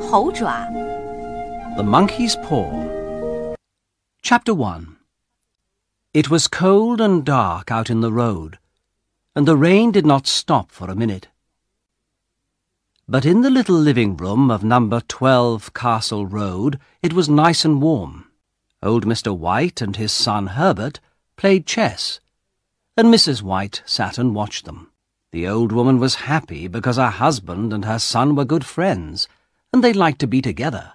猴爪 The Monkey's Paw. Chapter 1 It was cold and dark out in the road, and the rain did not stop for a minute. But in the little living room of number 12 Castle Road it was nice and warm. Old Mr. White and his son Herbert played chess, and Mrs. White sat and watched them. The old woman was happy because her husband and her son were good friends, and they liked to be together.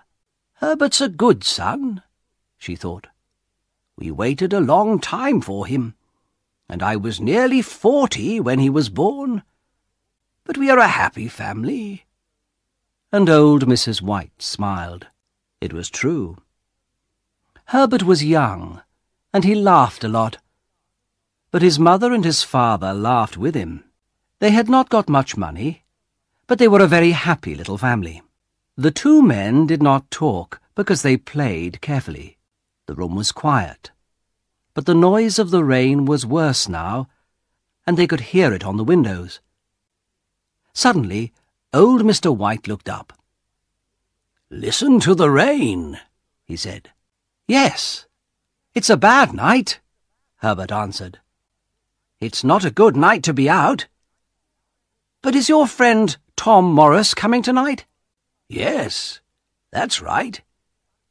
Herbert's a good son, she thought. We waited a long time for him, and I was nearly forty when he was born. But we are a happy family. And old Mrs. White smiled. It was true. Herbert was young, and he laughed a lot. But his mother and his father laughed with him. They had not got much money, but they were a very happy little family. The two men did not talk because they played carefully. The room was quiet, but the noise of the rain was worse now, and they could hear it on the windows. Suddenly, old Mr. White looked up. Listen to the rain, he said. Yes, it's a bad night, Herbert answered. It's not a good night to be out. But is your friend Tom Morris coming tonight? Yes, that's right.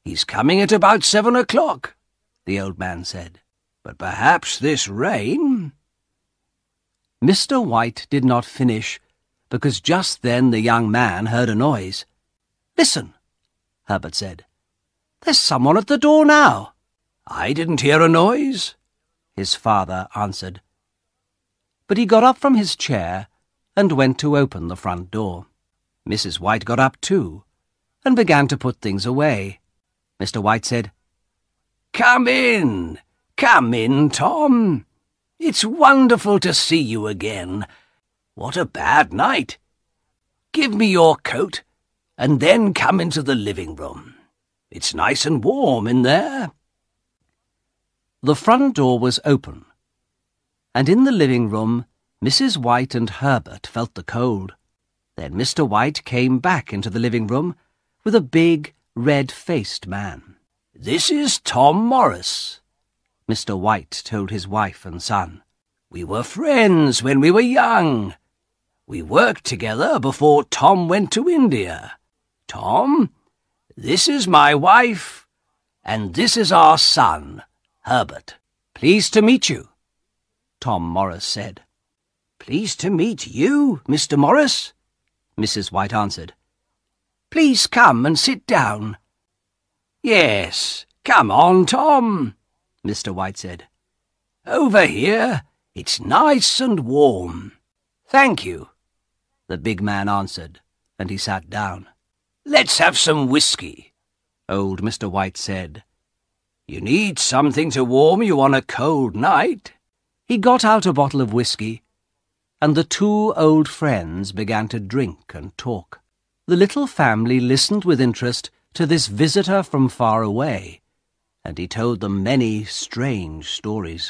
He's coming at about seven o'clock, the old man said. But perhaps this rain... Mr. White did not finish, because just then the young man heard a noise. Listen, Herbert said. There's someone at the door now. I didn't hear a noise, his father answered. But he got up from his chair and went to open the front door. Mrs. White got up too, and began to put things away. Mr. White said, Come in, come in, Tom. It's wonderful to see you again. What a bad night. Give me your coat, and then come into the living room. It's nice and warm in there. The front door was open, and in the living room Mrs. White and Herbert felt the cold. Then Mr. White came back into the living room with a big, red-faced man. This is Tom Morris, Mr. White told his wife and son. We were friends when we were young. We worked together before Tom went to India. Tom, this is my wife, and this is our son, Herbert. Pleased to meet you, Tom Morris said. Pleased to meet you, Mr. Morris, Mrs. White answered. Please come and sit down. Yes, come on, Tom, Mr. White said. Over here, it's nice and warm. Thank you, the big man answered, and he sat down. Let's have some whiskey, old Mr. White said. You need something to warm you on a cold night. He got out a bottle of whiskey, and the two old friends began to drink and talk. The little family listened with interest to this visitor from far away, and he told them many strange stories.